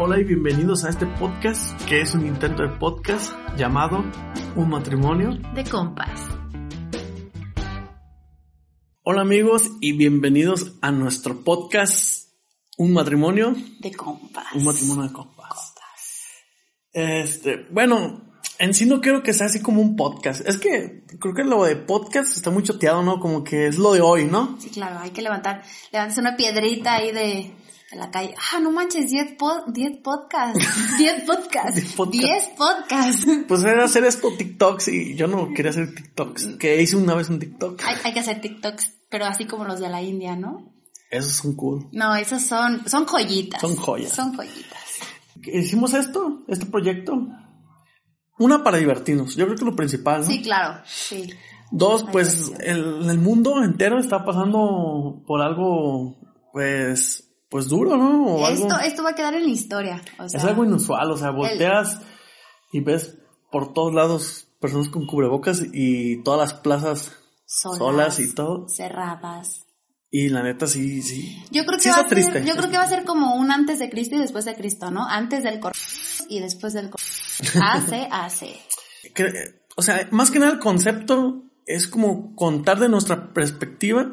Hola y bienvenidos a este podcast que es un intento de podcast llamado Un matrimonio de compas. Hola amigos y bienvenidos a nuestro podcast Un matrimonio de compas. Un matrimonio de compas. Este, bueno, en sí no quiero que sea así como un podcast. Es que creo que lo de podcast está muy choteado, ¿no? Como que es lo de hoy, ¿no? Sí, claro, hay que levantar, levantarse una piedrita ahí de, de la calle. Ah, no manches, 10 pod, 10 podcasts, 10 podcasts, 10 podcasts. Pues era hacer esto TikToks y yo no quería hacer TikToks, que hice una vez un TikTok. Hay, hay que hacer TikToks, pero así como los de la India, ¿no? Esos son cool. No, esos son, son joyitas. Son joyas. Son joyitas. Hicimos esto, este proyecto. Una para divertirnos, yo creo que lo principal, ¿no? Sí, claro, sí. Dos, pues el, el mundo entero está pasando por algo, pues, pues duro, ¿no? O esto, algo, esto va a quedar en la historia. O sea, es algo inusual, o sea, volteas y ves por todos lados personas con cubrebocas y todas las plazas solas, solas y todo. Cerradas. Y la neta sí, sí. Yo creo que sí va a ser, yo creo que va a ser como un antes de Cristo y después de Cristo, ¿no? Antes del cor y después del cor Hace, hace. O sea, más que nada el concepto es como contar de nuestra perspectiva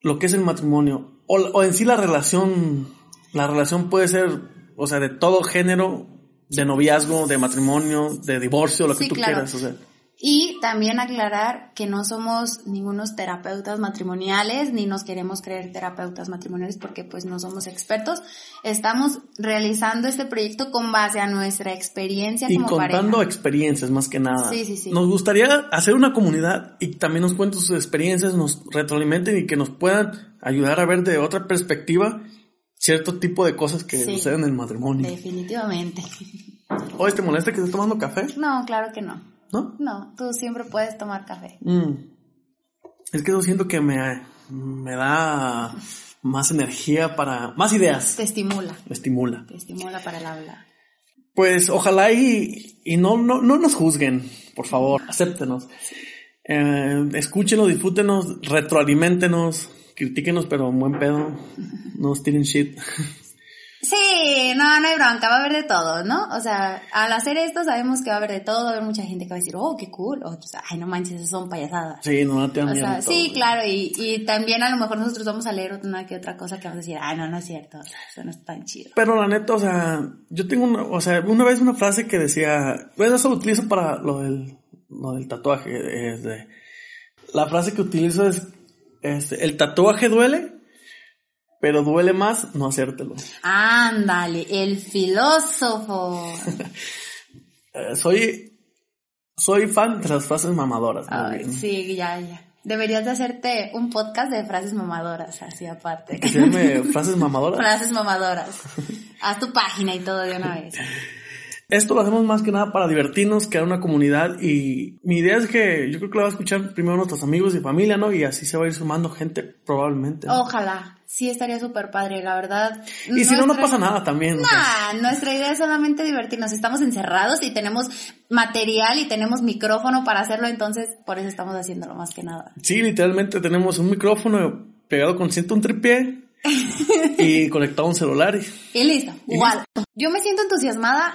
lo que es el matrimonio. O, o en sí la relación, la relación puede ser, o sea, de todo género, de noviazgo, de matrimonio, de divorcio, lo que tú claro. quieras. O sea, Y también aclarar que no somos ningunos terapeutas matrimoniales, ni nos queremos creer terapeutas matrimoniales porque pues no somos expertos. Estamos realizando este proyecto con base a nuestra experiencia y como contando pareja. experiencias más que nada. Sí, sí, sí. Nos gustaría hacer una comunidad y también nos cuenten sus experiencias, nos retroalimenten y que nos puedan ayudar a ver de otra perspectiva cierto tipo de cosas que Sí. suceden en el matrimonio. Definitivamente. Oye, ¿te molesta que estés tomando café? No, claro que no. ¿No? No, tú siempre puedes tomar café. Mm. Es que yo siento que me, me da más energía para... Más ideas. Te estimula. Me estimula. Te estimula para el habla. Pues ojalá y, y no, no, no nos juzguen, por favor, acéptenos. Eh, escúchenos, disfrútenos, retroalimentenos, critíquenos, pero en buen pedo. No nos tiren shit. Sí, no, no hay bronca, va a haber de todo, ¿no? O sea, al hacer esto sabemos que va a haber de todo, va a haber mucha gente que va a decir, oh, qué cool, otros, ay, no manches, son payasadas. Sí, no, no te O sea, todo. sí, claro, y, y también a lo mejor nosotros vamos a leer una que otra cosa que vamos a decir, ay, no, no es cierto, o sea, eso no es tan chido. Pero la neta, o sea, yo tengo una, o sea, una vez una frase que decía, pues eso lo utilizo para lo del, lo del tatuaje, es de, la frase que utilizo es, es, el tatuaje duele, pero duele más no hacértelo. Ándale, el filósofo. Soy, soy fan de las frases mamadoras. Ay, sí, ya, ya. Deberías de hacerte un podcast de frases mamadoras, así aparte. Frases mamadoras. Frases mamadoras. Haz tu página y todo de una vez. Esto lo hacemos más que nada para divertirnos, crear una comunidad y mi idea es que yo creo que lo va a escuchar primero nuestros amigos y familia, ¿no? Y así se va a ir sumando gente probablemente. ¿no? Ojalá. Sí, estaría súper padre, la verdad. y si no, no pasa nada también. o sea. Nah, nuestra idea es solamente divertirnos. Estamos encerrados y tenemos material y tenemos micrófono para hacerlo, entonces por eso estamos haciéndolo más que nada. Sí, literalmente tenemos un micrófono pegado con ciento un tripié y conectado a un celular. y- Y listo, igual. Yo me siento entusiasmada,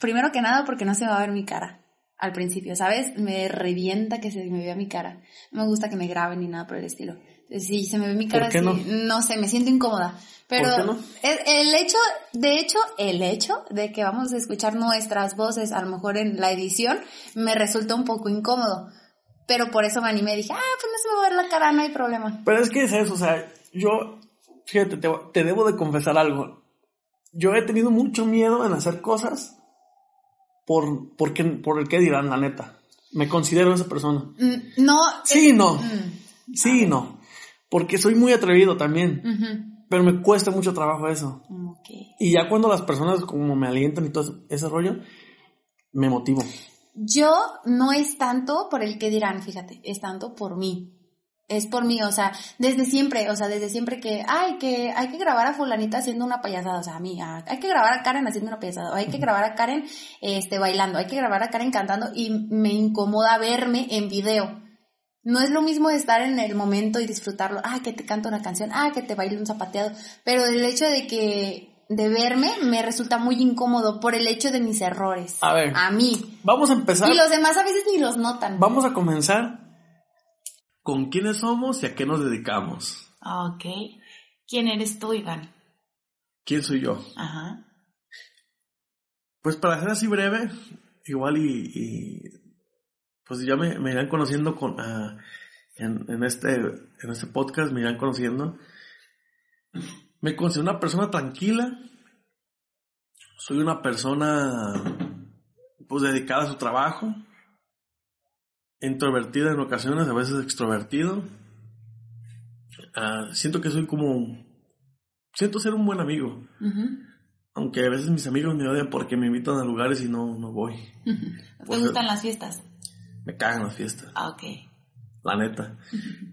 primero que nada, porque no se va a ver mi cara al principio, ¿sabes? Me revienta que se me vea mi cara. No me gusta que me graben ni nada por el estilo. Si se me ve mi cara ¿Por qué así, no? sé, me siento incómoda. Pero qué no? el, el hecho, de hecho, el hecho de que vamos a escuchar nuestras voces, a lo mejor en la edición, me resulta un poco incómodo. Pero por eso me animé, dije, ah, pues no se me va a ver la cara, no hay problema. Pero es que es eso, o sea, yo, fíjate, te, te debo de confesar algo. Yo he tenido mucho miedo en hacer cosas por, porque, por el que dirán, la neta. Me considero esa persona. Mm, No. Sí, es- no. Mm, Sí y no. Porque soy muy atrevido también. Pero me cuesta mucho trabajo eso. Y ya cuando las personas como me alientan y todo ese rollo, me motivo. Yo no es tanto por el que dirán, fíjate, es tanto por mí. Es por mí, o sea, desde siempre, o sea, desde siempre que, ay, que hay que grabar a fulanita haciendo una payasada, o sea, a mí, a- hay que grabar a Karen haciendo una payasada, o hay que grabar a Karen, este, bailando, hay que grabar a Karen cantando y me incomoda verme en video. No es lo mismo estar en el momento y disfrutarlo, ah, que te canta una canción, ah, que te baile un zapateado, pero el hecho de que de verme me resulta muy incómodo por el hecho de mis errores. A ver. A mí. Vamos a empezar. Y los demás a veces ni los notan. Vamos a comenzar con quiénes somos y a qué nos dedicamos. Ok. ¿Quién eres tú, Iván? ¿Quién soy yo? Ajá. Pues para ser así breve, igual y, y pues ya me, me irán conociendo con ah, en, en este en este podcast me irán conociendo. Me considero una persona tranquila. Soy una persona pues dedicada a su trabajo. Introvertida en ocasiones, a veces extrovertido. Ah, siento que soy como siento ser un buen amigo. Aunque a veces mis amigos me odian porque me invitan a lugares y no, no voy. ¿Te Pues, gustan las fiestas? Me cagan las fiestas, Ah, ok. la neta.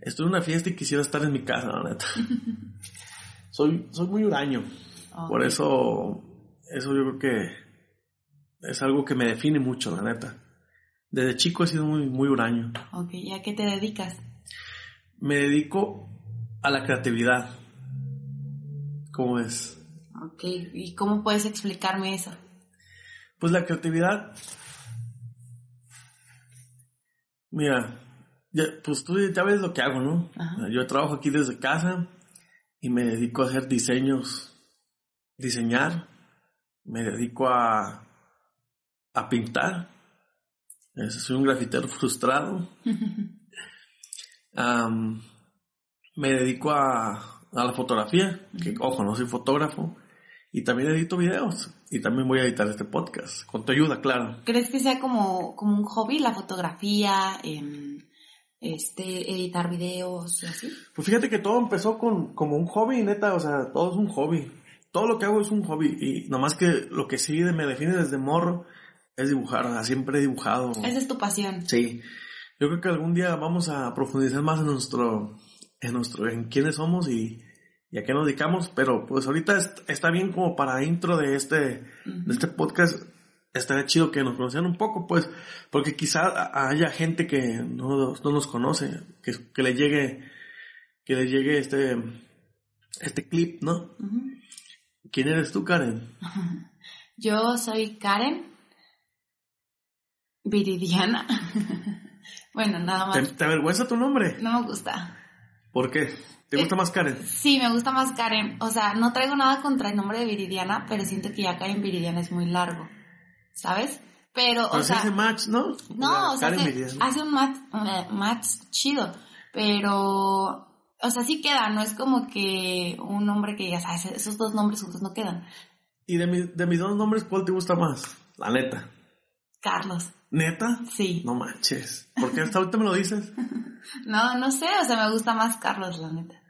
Estoy en una fiesta y quisiera estar en mi casa, la neta. soy, soy muy huraño. Por eso, eso yo creo que es algo que me define mucho, la neta. Desde chico he sido muy, muy huraño. Ok, ¿y a qué te dedicas? Me dedico a la creatividad. ¿Cómo es? Ok, ¿y cómo puedes explicarme eso? Pues la creatividad. Mira, ya, pues tú ya ves lo que hago, ¿no? Ajá. Yo trabajo aquí desde casa y me dedico a hacer diseños, diseñar, me dedico a, a pintar. Soy un grafitero frustrado. Me dedico a, a la fotografía, que ojo, no soy fotógrafo. Y también edito videos. Y también voy a editar este podcast. Con tu ayuda, claro. ¿Crees que sea como, como un hobby la fotografía, em, este, editar videos y así? Pues fíjate que todo empezó con como un hobby, neta. O sea, todo es un hobby. Todo lo que hago es un hobby. Y nomás que lo que sí me define desde morro es dibujar. O sea, siempre he dibujado. Esa es tu pasión. Sí. Yo creo que algún día vamos a profundizar más en nuestro, en nuestro, en quiénes somos y, y a qué nos dedicamos, pero pues ahorita est- está bien como para intro de este, de este podcast, estaría chido que nos conocieran un poco, pues, porque quizá haya gente que no, no nos conoce, que, que le llegue, que le llegue este, este clip, ¿no? ¿Quién eres tú, Karen? Yo soy Karen Viridiana. bueno, nada ¿Te, más. te avergüenza tu nombre? No me gusta. ¿Por qué? ¿Te gusta más Karen? Sí, me gusta más Karen. O sea, no traigo nada contra el nombre de Viridiana, pero siento que ya Karen Viridiana es muy largo. ¿Sabes? Pero, Pero o se sea, hace match, ¿no? no, o sea, Karen hace, hace un match, eh, match chido, pero, o sea, sí queda, no es como que un nombre que digas, ah, esos dos nombres juntos no quedan. Y de, mi- de mis dos nombres, ¿cuál te gusta más? La neta. Carlos, ¿Neta? sí. No manches. ¿Por qué hasta ahorita me lo dices? No, no sé, o sea, me gusta más Carlos, la neta.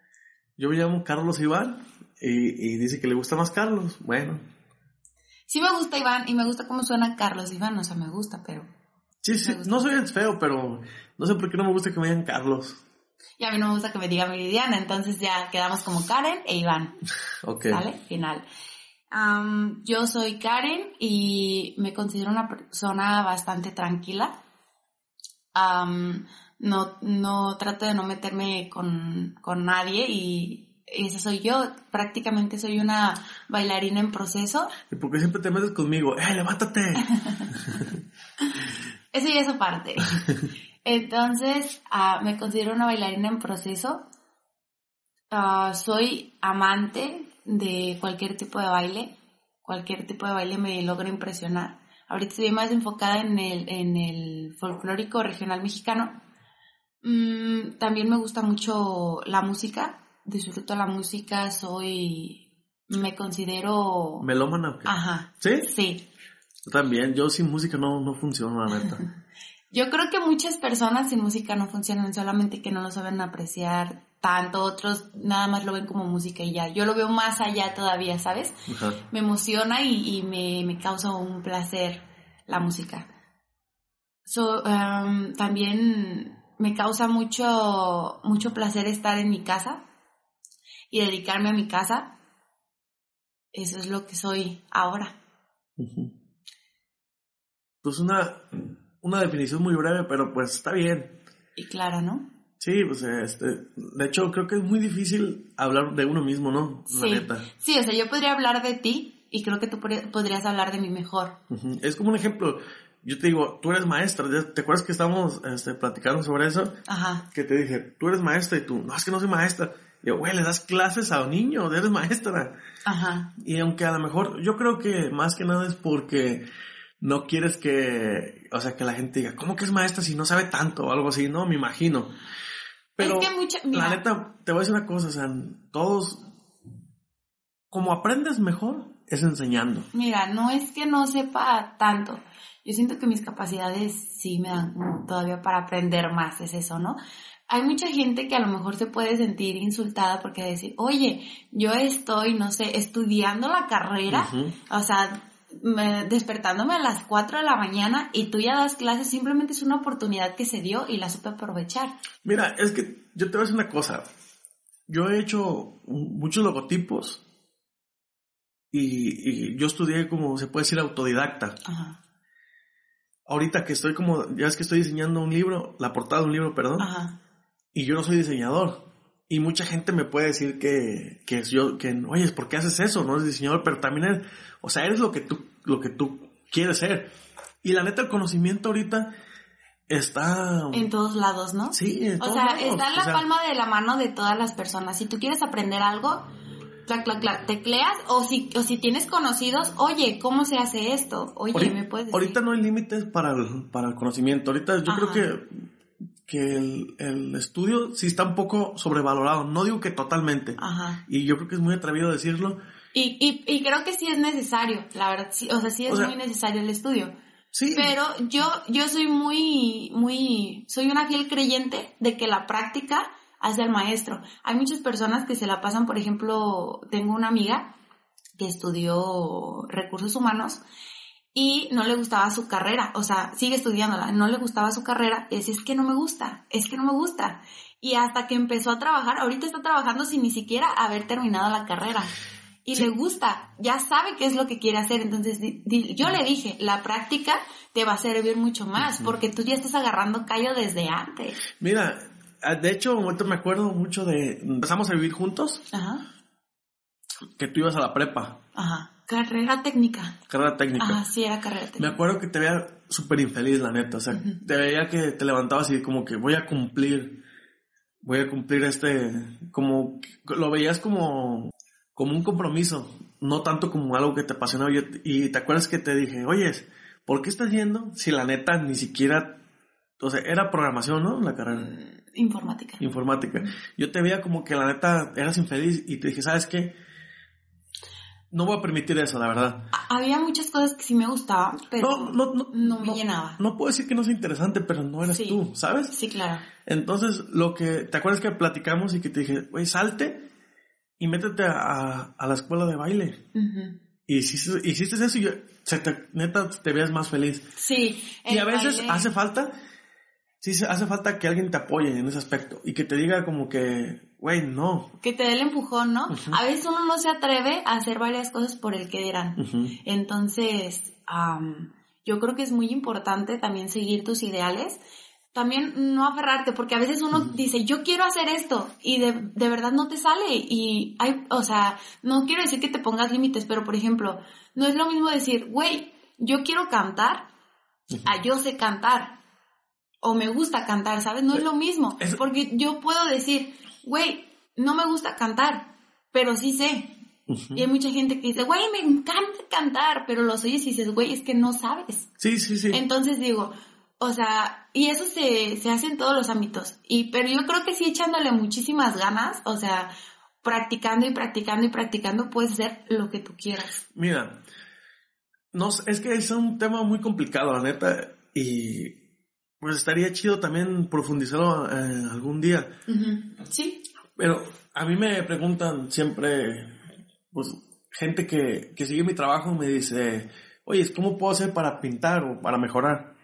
Yo me llamo Carlos Iván y, y dice que le gusta más Carlos. Bueno. Sí me gusta Iván y me gusta cómo suena Carlos Iván, o sea, me gusta, pero... Sí, sí, no soy el feo, pero no sé por qué no me gusta que me digan Carlos. Y a mí no me gusta que me diga Meridiana, entonces ya quedamos como Karen e Iván. Ok. ¿Sale? Final. Am, yo soy Karen y me considero una persona bastante tranquila. No, no trato de no meterme con, con nadie y esa soy yo. Prácticamente soy una bailarina en proceso. ¿Y por qué siempre te metes conmigo? ¡Eh, levántate! Eso ya es aparte. Entonces, ah, me considero una bailarina en proceso. Ah, soy amante de cualquier tipo de baile. Cualquier tipo de baile me logra impresionar. Ahorita estoy más enfocada en el, en el folclórico regional mexicano. Mm, también me gusta mucho la música. Disfruto la música. Soy. Me considero. ¿Melómana? Ajá. ¿Sí? Sí. Yo también. Yo sin música no, no funciona, la neta. Yo creo que muchas personas sin música no funcionan, solamente que no lo saben apreciar tanto, otros nada más lo ven como música y ya. Yo lo veo más allá todavía, ¿sabes? Me emociona y, y me, me causa un placer la música. So, um, también me causa mucho, mucho placer estar en mi casa y dedicarme a mi casa. Eso es lo que soy ahora. Pues una, una definición muy breve, pero pues está bien. Y clara, ¿no? Sí, pues este, de hecho creo que es muy difícil hablar de uno mismo, ¿no? Sí. La neta. Sí, o sea, yo podría hablar de ti y creo que tú podría- podrías hablar de mí mejor. Es como un ejemplo. Yo te digo, tú eres maestra. ¿ya ¿Te acuerdas que estábamos este, platicando sobre eso? Ajá. Que te dije, tú eres maestra y tú, no, es que no soy maestra. Y yo, güey, le das clases a un niño, eres maestra. Ajá. Y aunque a lo mejor, yo creo que más que nada es porque no quieres que, o sea, que la gente diga, ¿cómo que es maestra si no sabe tanto o algo así? No, me imagino. Pero es que mucha, la neta, te voy a decir una cosa, o sea, todos, como aprendes mejor, es enseñando. mira, no es que no sepa tanto. Yo siento que mis capacidades sí me dan como todavía para aprender más, es eso, ¿no? Hay mucha gente que a lo mejor se puede sentir insultada porque decir, oye, yo estoy, no sé, estudiando la carrera, o sea, despertándome a las 4 de la mañana y tú ya das clases, simplemente es una oportunidad que se dio y la supe aprovechar. Mira, es que yo te voy a decir una cosa. Yo he hecho muchos logotipos y, y yo estudié como se puede decir autodidacta. Ajá, Ahorita que estoy como, ya es que estoy diseñando un libro, la portada de un libro, perdón, ajá, y yo no soy diseñador. Y mucha gente me puede decir que, que yo, que, oye, ¿por qué haces eso? No eres diseñador, pero también eres, o sea, eres lo que tú, lo que tú quieres ser. Y la neta, el conocimiento ahorita está... en todos lados, ¿no? sí, en O todos sea, lados. está en O la sea, palma de la mano de todas las personas. Si tú quieres aprender algo, clac, clac, clac, tecleas o si, o si tienes conocidos, oye, ¿cómo se hace esto? Oye, Ahorita, ¿me puedes decir? ahorita no hay límites para el, para el conocimiento. Ahorita yo Ajá. creo que, que el, el estudio sí está un poco sobrevalorado. No digo que totalmente. Ajá. Y yo creo que es muy atrevido decirlo. Y, y, y creo que sí es necesario, la verdad, sí, o sea, sí es O sea, muy necesario el estudio. Sí. Pero yo, yo soy muy, muy, soy una fiel creyente de que la práctica hace al maestro. Hay muchas personas que se la pasan, por ejemplo, tengo una amiga que estudió recursos humanos y no le gustaba su carrera, o sea, sigue estudiándola, no le gustaba su carrera y decía, es que no me gusta, es que no me gusta. Y hasta que empezó a trabajar, ahorita está trabajando sin ni siquiera haber terminado la carrera. Y Sí. le gusta, ya sabe qué es lo que quiere hacer. Entonces, di- di- yo le dije, la práctica te va a servir mucho más, porque tú ya estás agarrando callo desde antes. Mira, ah, de hecho, ahorita me acuerdo mucho de... Empezamos a vivir juntos, Ajá, que tú ibas a la prepa, ajá. Carrera técnica. carrera técnica. Ajá, sí, era carrera Me técnica. acuerdo que te veía súper infeliz, la neta. O sea, te veía que te levantabas y como que voy a cumplir, voy a cumplir este, como, lo veías como, como un compromiso, no tanto como algo que te apasionaba. Y te acuerdas que te dije, oye, ¿por qué estás yendo si la neta ni siquiera, o sea, era programación, ¿no? La carrera Informática. informática. Yo te veía como que la neta eras infeliz y te dije, ¿sabes qué? No voy a permitir eso, la verdad. Había muchas cosas que sí me gustaban, pero No, no, no, no me llenaba. No puedo decir que no sea interesante, pero no eres Sí. tú, ¿sabes? Sí, claro. Entonces, lo que, ¿te acuerdas que platicamos y que te dije, güey, salte y métete a, a la escuela de baile? Ujú. Y hiciste, hiciste eso y yo, se te- neta te veas más feliz. Sí. Y a veces baile- hace falta, sí, hace falta que alguien te apoye en ese aspecto y que te diga como que, güey, no. Que te dé el empujón, ¿no? A veces uno no se atreve a hacer varias cosas por el que dirán. Entonces, am, yo creo que es muy importante también seguir tus ideales. También no aferrarte, porque a veces uno dice, yo quiero hacer esto, y de, de verdad no te sale. Y hay, o sea, no quiero decir que te pongas límites, pero por ejemplo, no es lo mismo decir, güey, yo quiero cantar, a yo sé cantar. O me gusta cantar, ¿sabes? No es lo mismo. Porque yo puedo decir, güey, no me gusta cantar, pero sí sé. Y hay mucha gente que dice, güey, me encanta cantar, pero los oyes y dices, güey, es que no sabes. Sí, sí, sí. Entonces digo, o sea, y eso se, se hace en todos los ámbitos. Y, pero yo creo que sí echándole muchísimas ganas, o sea, practicando y practicando y practicando, puedes hacer lo que tú quieras. Mira, no, es que es un tema muy complicado, la neta, y pues estaría chido también profundizarlo eh, algún día. Sí. Pero a mí me preguntan siempre, pues, gente que, que sigue mi trabajo me dice, oye, ¿cómo puedo hacer para pintar o para mejorar?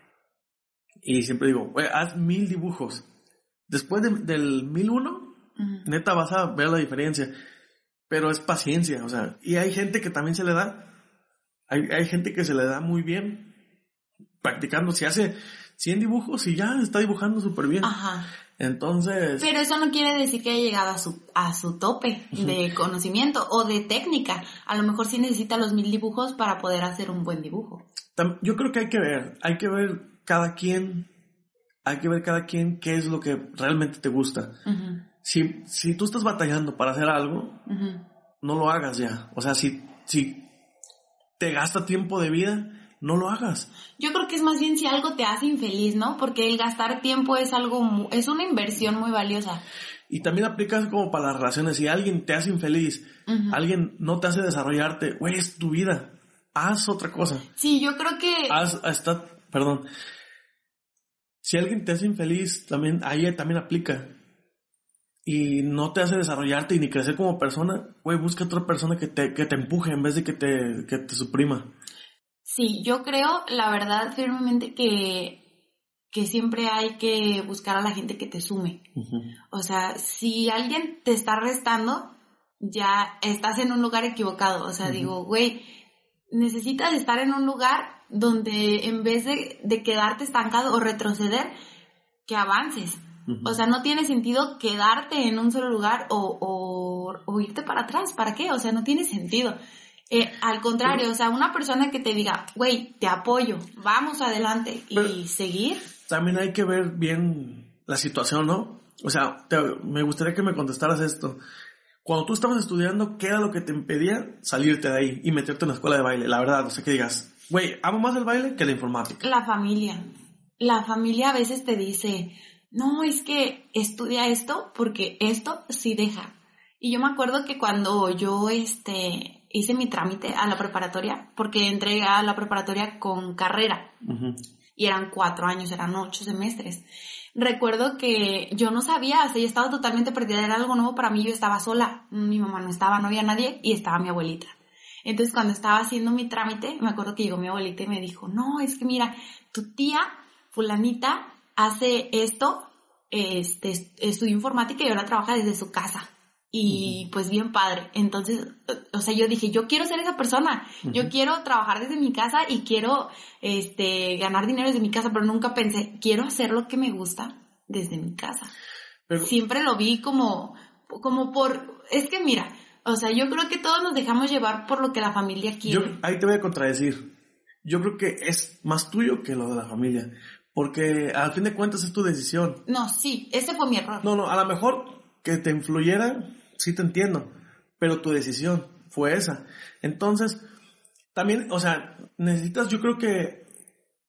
Y siempre digo, "Güey, haz mil dibujos. Después de- del mil uno, neta vas a ver la diferencia. Pero es paciencia, o sea, y hay gente que también se le da. Hay, hay gente que se le da muy bien practicando. Si hace 100 dibujos y ya está dibujando súper bien. Ajá. Entonces... Pero eso no quiere decir que haya llegado a su, a su tope de conocimiento o de técnica. A lo mejor sí necesita los mil dibujos para poder hacer un buen dibujo. Yo creo que hay que ver, hay que ver cada quien, hay que ver cada quien qué es lo que realmente te gusta. si, si tú estás batallando para hacer algo, no lo hagas ya. O sea, si, si te gasta tiempo de vida, no lo hagas. Yo creo que es más bien si algo te hace infeliz, ¿no? Porque el gastar tiempo es algo, es una inversión muy valiosa. Y también aplicas como para las relaciones. Si alguien te hace infeliz, alguien no te hace desarrollarte, güey, es tu vida. Haz otra cosa. Sí, yo creo que... Haz, está, perdón. Si alguien te hace infeliz, también, ahí también aplica y no te hace desarrollarte y ni crecer como persona, güey, busca otra persona que te, que te empuje en vez de que te, que te suprima. Sí, yo creo, la verdad, firmemente que, que siempre hay que buscar a la gente que te sume. O sea, si alguien te está restando, ya estás en un lugar equivocado. O sea, digo, güey, necesitas estar en un lugar donde en vez de, de quedarte estancado o retroceder, que avances. O sea, no tiene sentido quedarte en un solo lugar o, o, irte para atrás. ¿Para qué? O sea, no tiene sentido. Eh, al contrario, o sea, una persona que te diga, güey, te apoyo, vamos adelante y seguir. También hay que ver bien la situación, ¿no? O sea, me gustaría que me contestaras esto. Cuando tú estabas estudiando, ¿qué era lo que te impedía salirte de ahí y meterte en la escuela de baile? La verdad, o sea, que digas, güey, amo más el baile que la informática. La familia. La familia a veces te dice, no, es que estudia esto porque esto sí deja. Y yo me acuerdo que cuando yo este, hice mi trámite a la preparatoria, porque entré a la preparatoria con carrera, y eran cuatro años, eran ocho semestres. Recuerdo que yo no sabía, o sea, yo estaba totalmente perdida, era algo nuevo para mí, yo estaba sola, mi mamá no estaba, no había nadie, y estaba mi abuelita. Entonces, cuando estaba haciendo mi trámite, me acuerdo que llegó mi abuelita y me dijo, no, es que mira, tu tía, fulanita, hace esto, este, estudió informática y ahora trabaja desde su casa. Y pues bien padre. Entonces, o sea, yo dije, yo quiero ser esa persona. Yo quiero trabajar desde mi casa y quiero, este, ganar dinero desde mi casa, pero nunca pensé, quiero hacer lo que me gusta desde mi casa. Siempre lo vi como, como por, es que mira, o sea, yo creo que todos nos dejamos llevar por lo que la familia quiere. Yo, ahí te voy a contradecir. Yo creo que es más tuyo que lo de la familia. Porque al fin de cuentas es tu decisión. No, sí, ese fue mi error. No, no, a lo mejor que te influyera, sí te entiendo, pero tu decisión fue esa. Entonces, también, o sea, necesitas, yo creo que,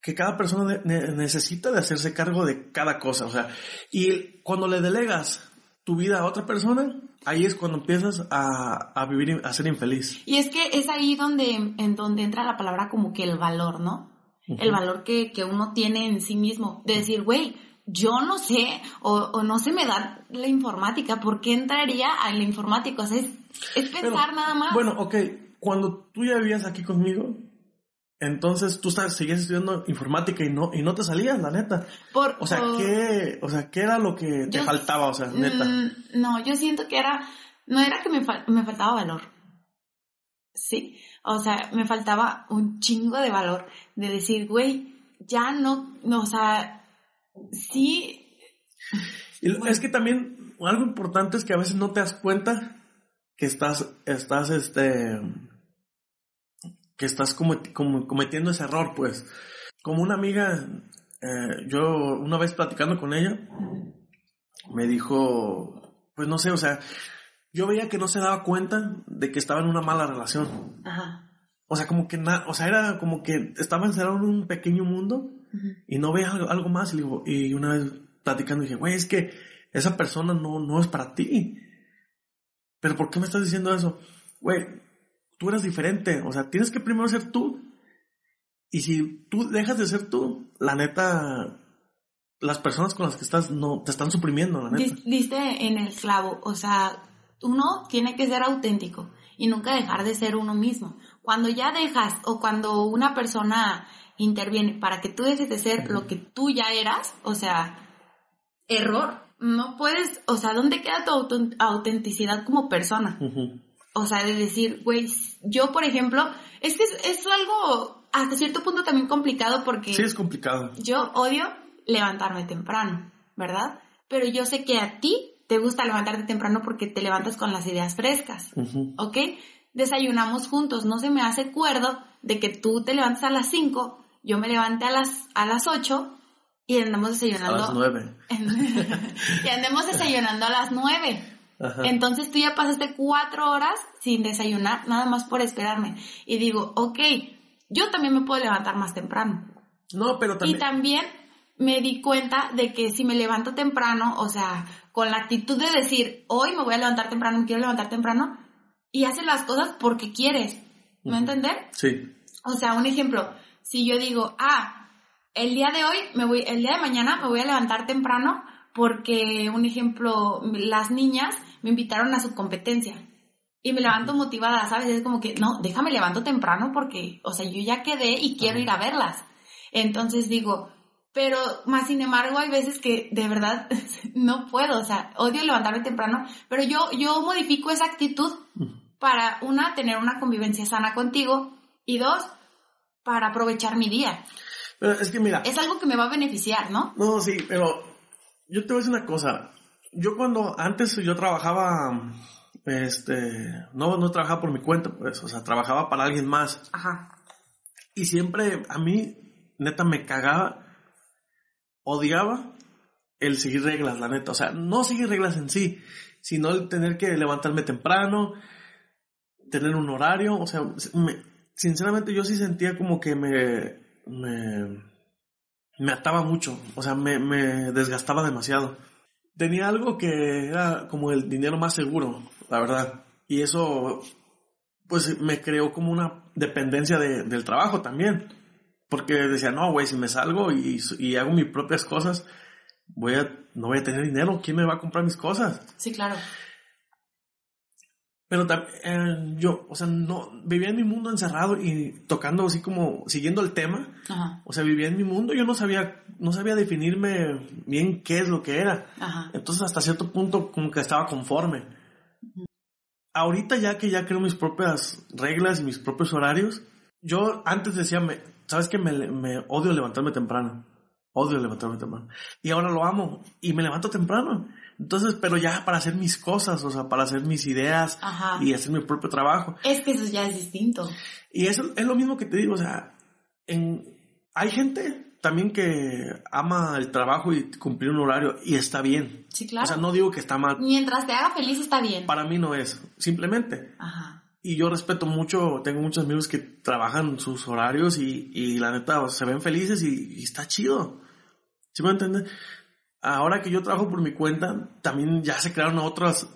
que cada persona necesita de hacerse cargo de cada cosa, o sea, y cuando le delegas tu vida a otra persona, ahí es cuando empiezas a, a vivir, a ser infeliz. Y es que es ahí donde, en donde entra la palabra como que el valor, ¿no? el valor que, uno tiene en sí mismo. De decir, güey, yo no sé o, no se me da la informática, ¿por qué entraría a la informática? O sea, es, pensar nada más. Bueno, ok, cuando tú ya vivías aquí conmigo, entonces tú seguías estudiando informática y no, y no te salías, la neta. Por, o sea, ¿qué, o sea, ¿qué era lo que te faltaba, o sea, neta? Mm, no, yo siento que era, no era que me, me faltaba valor. Sí, o sea, me faltaba un chingo de valor de decir, güey, ya no, no, o sea, sí. es que también algo importante es que a veces no te das cuenta que estás, estás, este, que estás cometiendo ese error, pues. Como una amiga, eh, yo una vez platicando con ella, me dijo, pues no sé, o sea, yo veía que no se daba cuenta de que estaba en una mala relación. Ajá. O sea, como que nada, o sea, era como que estaba encerrado en un pequeño mundo y no veía algo, más. Y, digo, y una vez platicando dije, güey, es que esa persona no, no es para ti. Pero ¿por qué me estás diciendo eso? Güey, tú eres diferente. O sea, tienes que primero ser tú. Y si tú dejas de ser tú, la neta, las personas con las que estás no te están suprimiendo, la neta. Diste en el clavo. O sea, uno tiene que ser auténtico y nunca dejar de ser uno mismo. Cuando ya dejas o cuando una persona interviene para que tú dejes de ser lo que tú ya eras, o sea, error. No puedes, o sea, ¿dónde queda tu autenticidad como persona? O sea, de decir, güey, yo por ejemplo, es que es, algo hasta cierto punto también complicado porque... Sí, es complicado. Yo odio levantarme temprano, ¿verdad? pero yo sé que a ti te gusta levantarte temprano porque te levantas con las ideas frescas, ¿ok? Desayunamos juntos, no se me hace acuerdo de que tú te levantes a las 5, yo me levante a las, a las 8 y andamos desayunando. A las 9. y andemos desayunando a las 9. Entonces tú ya pasaste cuatro horas sin desayunar, nada más por esperarme. Y digo, ok, yo también me puedo levantar más temprano. No, pero también... Y también me di cuenta de que si me levanto temprano, o sea, con la actitud de decir, hoy me voy a levantar temprano, me quiero levantar temprano, y haces las cosas porque quieres. ¿Me entender? Sí. O sea, un ejemplo, si yo digo, ah, el día de hoy, me voy, el día de mañana me voy a levantar temprano porque, un ejemplo, las niñas me invitaron a su competencia. Y me levanto motivada, ¿sabes? Es como que, no, déjame levanto temprano porque, o sea, yo ya quedé y quiero ir a verlas. Entonces digo, pero más sin embargo hay veces que de verdad no puedo, o sea, odio levantarme temprano, pero yo, yo modifico esa actitud para, una, tener una convivencia sana contigo y dos, para aprovechar mi día. Pero es que mira. Es algo que me va a beneficiar, ¿no? No, sí, pero yo te voy a decir una cosa. Yo cuando antes yo trabajaba, este, no, no trabajaba por mi cuenta, pues, o sea, trabajaba para alguien más. Ajá. Y siempre a mí, neta, me cagaba, odiaba el seguir reglas, la neta. O sea, no seguir reglas en sí, sino el tener que levantarme temprano, tener un horario. O sea, sinceramente yo sí sentía como que me, me, me ataba mucho. O sea, me, me desgastaba demasiado. Tenía algo que era como el dinero más seguro, la verdad. Y eso, pues me creó como una dependencia de, del trabajo también. Porque decía, no, güey, si me salgo y, y, hago mis propias cosas, voy a, no voy a tener dinero. ¿Quién me va a comprar mis cosas? Sí, claro. Pero eh, yo, o sea, no, vivía en mi mundo encerrado y tocando así como, siguiendo el tema. Ajá. O sea, vivía en mi mundo, yo no sabía, no sabía definirme bien qué es lo que era. Ajá. Entonces hasta cierto punto como que estaba conforme. Ahorita ya que ya creo mis propias reglas y mis propios horarios, yo antes decía, me, ¿sabes que me, me odio levantarme temprano? Odio levantarme temprano. Y ahora lo amo y me levanto temprano. Entonces, pero ya para hacer mis cosas, o sea, para hacer mis ideas Ajá. y hacer mi propio trabajo. Es que eso ya es distinto. Y eso es lo mismo que te digo, o sea, en, hay gente también que ama el trabajo y cumplir un horario y está bien. Sí, claro. O sea, no digo que está mal. Mientras te haga feliz está bien. Para mí no es, simplemente. Ajá. Y yo respeto mucho, tengo muchos amigos que trabajan sus horarios y, y la neta se ven felices y, y está chido. ¿Sí me entiendes? Ahora que yo trabajo por mi cuenta, también ya se crearon otras,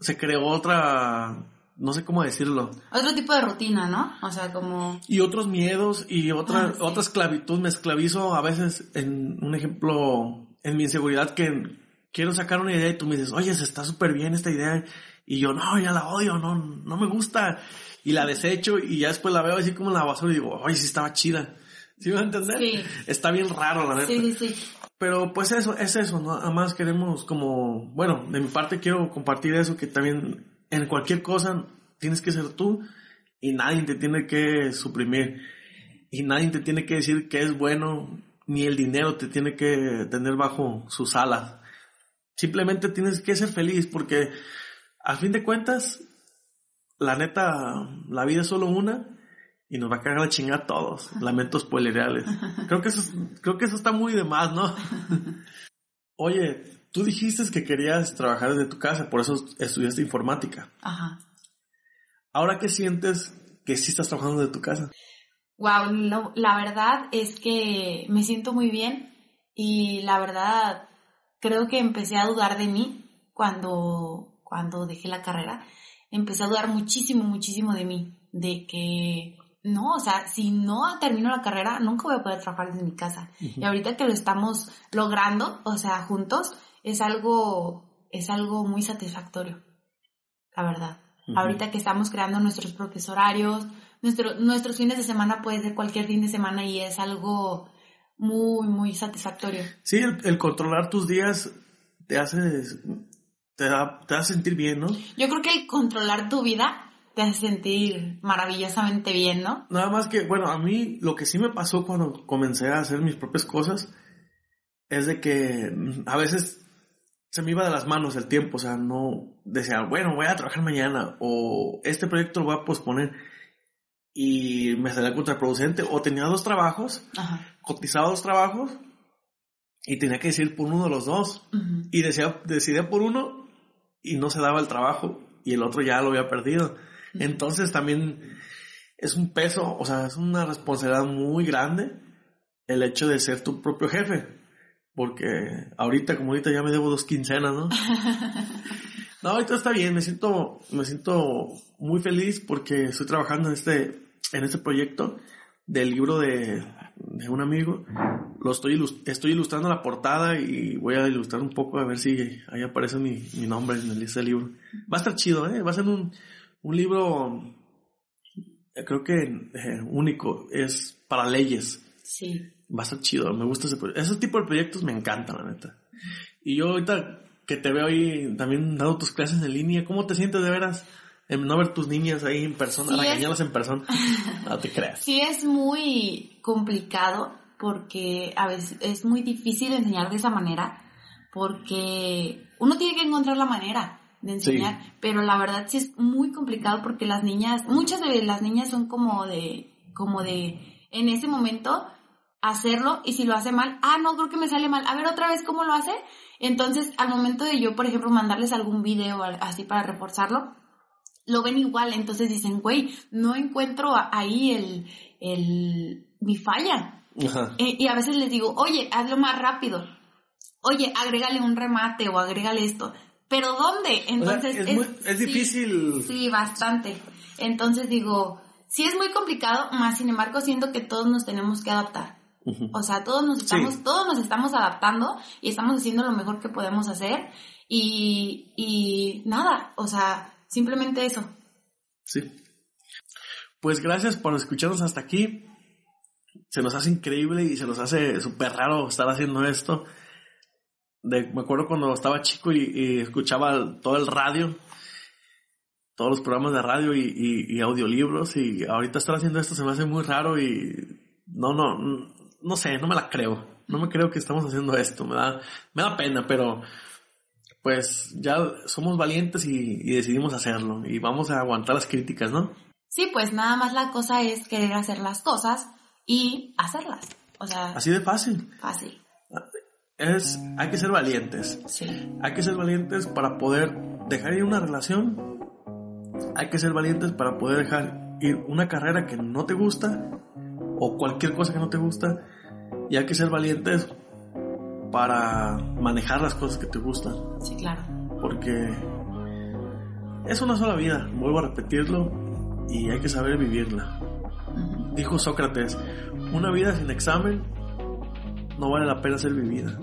se creó otra, no sé cómo decirlo. Otro tipo de rutina, ¿no? O sea, como... Y otros miedos y otra, Ah, sí. otra esclavitud. Me esclavizo a veces en un ejemplo, en mi inseguridad que quiero sacar una idea y tú me dices, oye, se está súper bien esta idea. Y yo, no, ya la odio, no, no me gusta. Y la desecho y ya después la veo así como en la basura y digo, oye, sí estaba chida. ¿Sí me va a entender? Sí. Está bien raro, la neta. Sí, sí, sí. Pero pues eso, es eso, ¿no? Además queremos como, bueno, de mi parte quiero compartir eso, que también en cualquier cosa tienes que ser tú y nadie te tiene que suprimir y nadie te tiene que decir que es bueno, ni el dinero te tiene que tener bajo sus alas. Simplemente tienes que ser feliz porque a fin de cuentas, la neta, la vida es solo una y nos va a cagar la chingada a todos. Lamentos spoilereales. Creo que eso, es- creo que eso está muy de más, ¿no? Oye, tú dijiste que querías trabajar desde tu casa, por eso estudiaste informática. Ajá. Ahora qué sientes que sí estás trabajando desde tu casa. Wow, lo- la verdad es que me siento muy bien y la verdad creo que empecé a dudar de mí cuando, cuando dejé la carrera. Empecé a dudar muchísimo, muchísimo de mí, de que no, o sea, si no termino la carrera, nunca voy a poder trabajar desde mi casa. Y ahorita que lo estamos logrando, o sea, juntos, es algo, es algo muy satisfactorio, la verdad. Ahorita que estamos creando nuestros propios horarios, nuestro, nuestros fines de semana puede ser cualquier fin de semana y es algo muy, muy satisfactorio. Sí, el, el controlar tus días te hace, te, da, te hace sentir bien, ¿no? Yo creo que el controlar tu vida te hace sentir maravillosamente bien, ¿no? Nada más que, bueno, a mí lo que sí me pasó cuando comencé a hacer mis propias cosas es de que mm, a veces se me iba de las manos el tiempo, o sea, no decía, bueno, voy a trabajar mañana o este proyecto lo voy a posponer y me salía contraproducente o tenía dos trabajos, cotizaba dos trabajos y tenía que decir por uno de los dos y decía, decidía por uno y no se daba el trabajo y el otro ya lo había perdido. Entonces también es un peso, o sea, es una responsabilidad muy grande el hecho de ser tu propio jefe. Porque ahorita, como ahorita ya me debo dos quincenas, ¿no? no, ahorita está bien, me siento, me siento muy feliz porque estoy trabajando en este, en este proyecto del libro de, de un amigo. Lo estoy, estoy ilustrando la portada y voy a ilustrar un poco a ver si ahí aparece mi, mi nombre en el lista del libro. Va a estar chido, ¿eh? Va a ser un, un libro, eh, creo que eh, único, es para leyes. Sí va a ser chido, me gusta ese proyecto. Ese tipo de proyectos me encantan, la neta. Y yo ahorita que te veo ahí también dando tus clases en línea, ¿cómo te sientes de veras? No ver tus niñas ahí en persona, sí en persona. No te creas. Sí es muy complicado porque a veces es muy difícil enseñar de esa manera porque uno tiene que encontrar la manera de enseñar, pero la verdad sí es muy complicado porque las niñas, muchas de las niñas son como de, como de, en ese momento hacerlo y si lo hace mal, ah, no, creo que me sale mal, a ver otra vez cómo lo hace. Entonces, al momento de yo, por ejemplo, mandarles algún video así para reforzarlo, lo ven igual, entonces dicen, güey, no encuentro ahí el, el, mi falla. Eh, y a veces les digo, oye, hazlo más rápido. Oye, agrégale un remate o agrégale esto. Pero ¿dónde? Entonces es, difícil. Sí, bastante. Entonces digo, sí es muy complicado, más sin embargo siento que todos nos tenemos que adaptar. O sea, todos nos estamos, todos nos estamos adaptando y estamos haciendo lo mejor que podemos hacer y, y nada, o sea, simplemente eso. Sí. Pues gracias por escucharnos hasta aquí. Se nos hace increíble y se nos hace súper raro estar haciendo esto. De, me acuerdo cuando estaba chico y, escuchaba todo el radio, todos los programas de radio y, y, audiolibros y ahorita estar haciendo esto se me hace muy raro y no, no, no sé, no me la creo. No me creo que estamos haciendo esto. Me da, me da pena, pero pues ya somos valientes y, decidimos hacerlo. Y vamos a aguantar las críticas, ¿no? Sí, pues nada más la cosa es querer hacer las cosas y hacerlas. O sea. Así de fácil. Fácil. Es, hay que ser valientes. Sí. Hay que ser valientes para poder dejar ir una relación. Hay que ser valientes para poder dejar ir una carrera que no te gusta o cualquier cosa que no te gusta y hay que ser valientes para manejar las cosas que te gustan. Sí, claro. Porque es una sola vida, vuelvo a repetirlo, y hay que saber vivirla. Dijo Sócrates, una vida sin examen no vale la pena ser vivida.